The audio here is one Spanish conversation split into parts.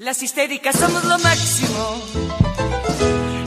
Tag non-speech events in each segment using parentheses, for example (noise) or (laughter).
Las histéricas somos lo máximo.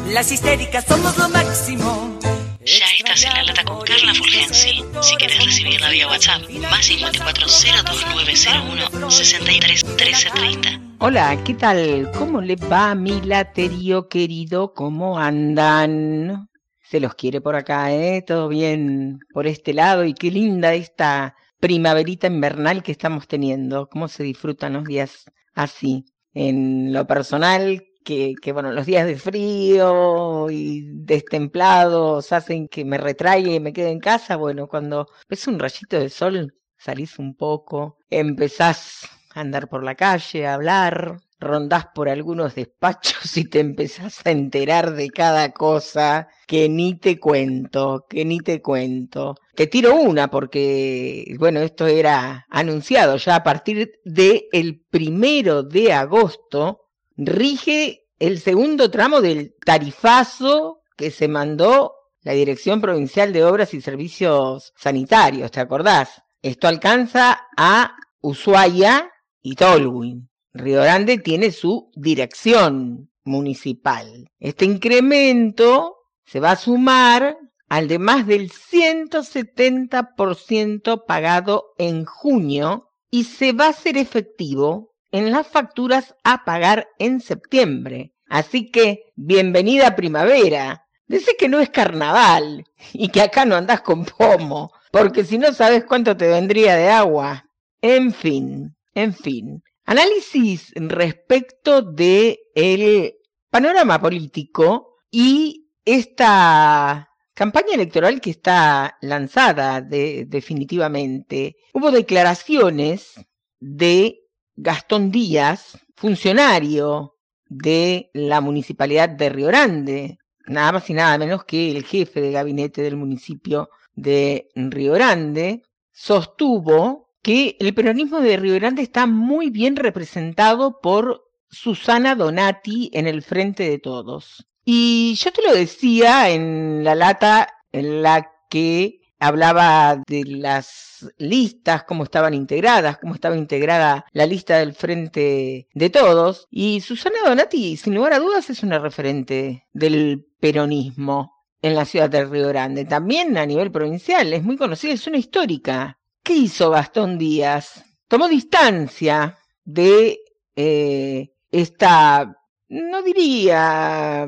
Las histéricas somos lo máximo. Ya estás en la lata con Carla Fulgensi. Si quieres recibirla vía WhatsApp, más 54 02901 63 1330. Hola, ¿qué tal? ¿Cómo le va mi laterío querido? ¿Cómo andan? Se los quiere por acá, ¿eh? Todo bien por este lado y qué linda esta primaverita invernal que estamos teniendo. ¿Cómo se disfrutan los días así? En lo personal, que, que bueno, los días de frío y destemplados hacen que me retraiga y me quede en casa. Bueno, cuando ves un rayito de sol, salís un poco, empezás andar por la calle, hablar, rondás por algunos despachos y te empezás a enterar de cada cosa que ni te cuento, que ni te cuento. Te tiro una porque, bueno, esto era anunciado ya a partir del el primero de agosto, rige el segundo tramo del tarifazo que se mandó la Dirección Provincial de Obras y Servicios Sanitarios, ¿te acordás? Esto alcanza a Ushuaia y Tolwyn. Río Grande tiene su dirección municipal. Este incremento se va a sumar al de más del 170% pagado en junio y se va a hacer efectivo en las facturas a pagar en septiembre. Así que, bienvenida primavera. Dice que no es carnaval y que acá no andás con pomo, porque si no sabes cuánto te vendría de agua. En fin, en fin. Análisis respecto de el panorama político y esta campaña electoral que está lanzada de, definitivamente. Hubo declaraciones de Gastón Díaz, funcionario de la municipalidad de Río Grande, nada más y nada menos que el jefe de gabinete del municipio de Río Grande, sostuvo que el peronismo de Río Grande está muy bien representado por Susana Donati en el frente de todos. Y yo te lo decía en la lata en la que hablaba de las listas, cómo estaban integradas, cómo estaba integrada la lista del Frente de Todos. Y Susana Donati, sin lugar a dudas, es una referente del peronismo en la ciudad de Río Grande. También a nivel provincial, es muy conocida, es una histórica. ¿Qué hizo Gastón Díaz? Tomó distancia de eh, esta, no diría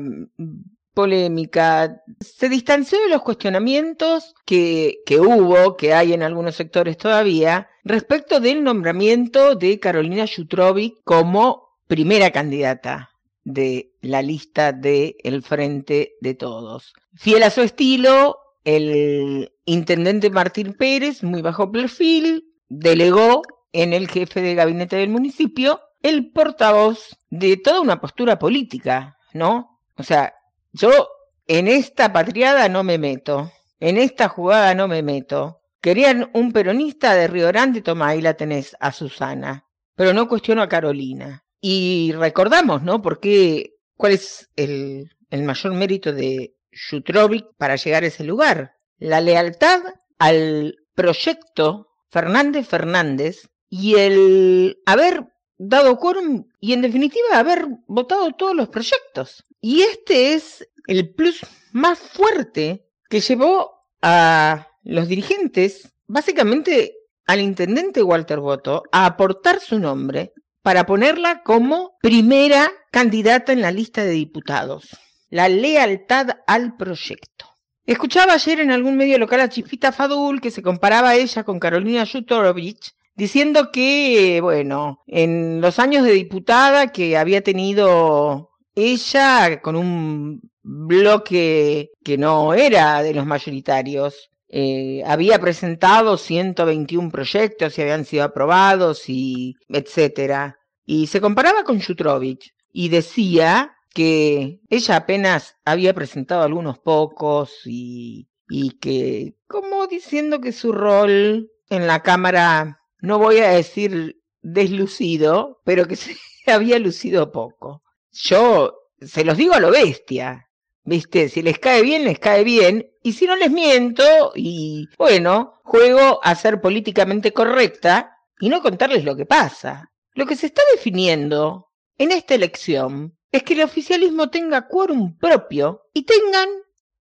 polémica, se distanció de los cuestionamientos que, que hubo, que hay en algunos sectores todavía, respecto del nombramiento de Carolina Yutrovic como primera candidata de la lista de El Frente de Todos. Fiel a su estilo, el intendente Martín Pérez, muy bajo perfil, delegó en el jefe de gabinete del municipio el portavoz de toda una postura política, ¿no? O sea, yo en esta patriada no me meto, en esta jugada no me meto. Querían un peronista de Río Grande, toma, ahí la tenés, a Susana. Pero no cuestiono a Carolina. Y recordamos, ¿no? Porque, ¿cuál es el, el mayor mérito de Jutrovic para llegar a ese lugar? La lealtad al proyecto Fernández Fernández y el haber dado quórum y en definitiva haber votado todos los proyectos. Y este es el plus más fuerte que llevó a los dirigentes, básicamente al intendente Walter Boto, a aportar su nombre para ponerla como primera candidata en la lista de diputados. La lealtad al proyecto. Escuchaba ayer en algún medio local a Chifita Fadul que se comparaba a ella con Carolina Yutorovich diciendo que, bueno, en los años de diputada que había tenido ella con un bloque que no era de los mayoritarios, eh, había presentado 121 proyectos y habían sido aprobados y etcétera. Y se comparaba con Jutrovich y decía que ella apenas había presentado algunos pocos y, y que, como diciendo que su rol en la Cámara no voy a decir deslucido, pero que (laughs) se había lucido poco. Yo se los digo a lo bestia, ¿viste? Si les cae bien, les cae bien, y si no les miento, y bueno, juego a ser políticamente correcta y no contarles lo que pasa. Lo que se está definiendo en esta elección es que el oficialismo tenga quórum propio y tengan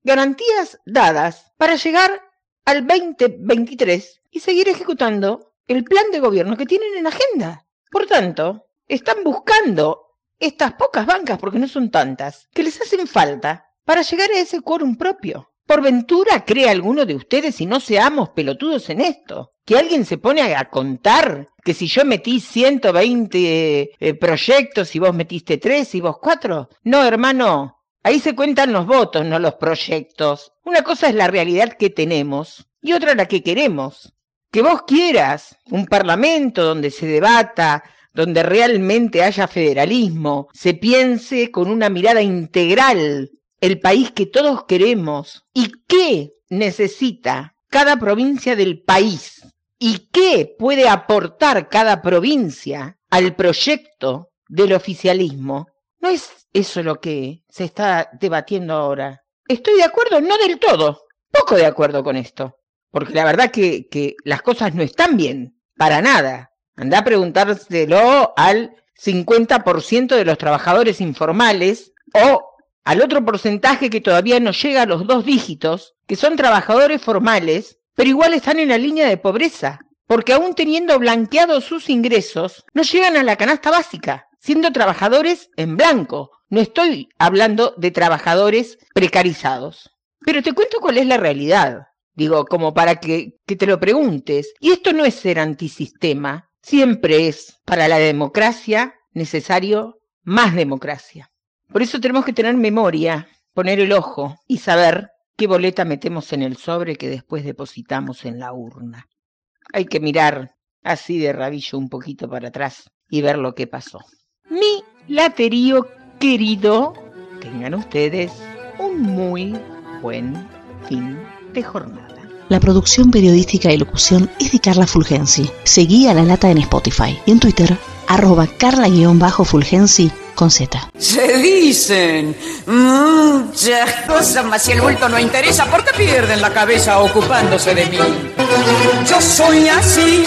garantías dadas para llegar al 2023 y seguir ejecutando el plan de gobierno que tienen en agenda. Por tanto, están buscando estas pocas bancas, porque no son tantas, que les hacen falta para llegar a ese quórum propio. Por ventura cree alguno de ustedes y no seamos pelotudos en esto. Que alguien se pone a contar que si yo metí 120 eh, proyectos y vos metiste 3 y vos 4. No, hermano. Ahí se cuentan los votos, no los proyectos. Una cosa es la realidad que tenemos y otra la que queremos. Que vos quieras un parlamento donde se debata, donde realmente haya federalismo, se piense con una mirada integral el país que todos queremos y qué necesita cada provincia del país y qué puede aportar cada provincia al proyecto del oficialismo. No es eso lo que se está debatiendo ahora. Estoy de acuerdo, no del todo, poco de acuerdo con esto, porque la verdad que, que las cosas no están bien, para nada. Anda a preguntárselo al 50% de los trabajadores informales o al otro porcentaje que todavía no llega a los dos dígitos, que son trabajadores formales, pero igual están en la línea de pobreza, porque aún teniendo blanqueados sus ingresos, no llegan a la canasta básica, siendo trabajadores en blanco. No estoy hablando de trabajadores precarizados. Pero te cuento cuál es la realidad. Digo, como para que, que te lo preguntes. Y esto no es ser antisistema, siempre es para la democracia necesario más democracia. Por eso tenemos que tener memoria, poner el ojo y saber qué boleta metemos en el sobre que después depositamos en la urna. Hay que mirar así de rabillo un poquito para atrás y ver lo que pasó. Mi laterío querido, tengan ustedes un muy buen fin de jornada. La producción periodística y locución es de Carla Fulgensi. Seguí a La Lata en Spotify y en Twitter, arroba carla-fulgensi con Z. Se dicen muchas cosas, mas si el bulto no interesa, ¿por qué pierden la cabeza ocupándose de mí? Yo soy así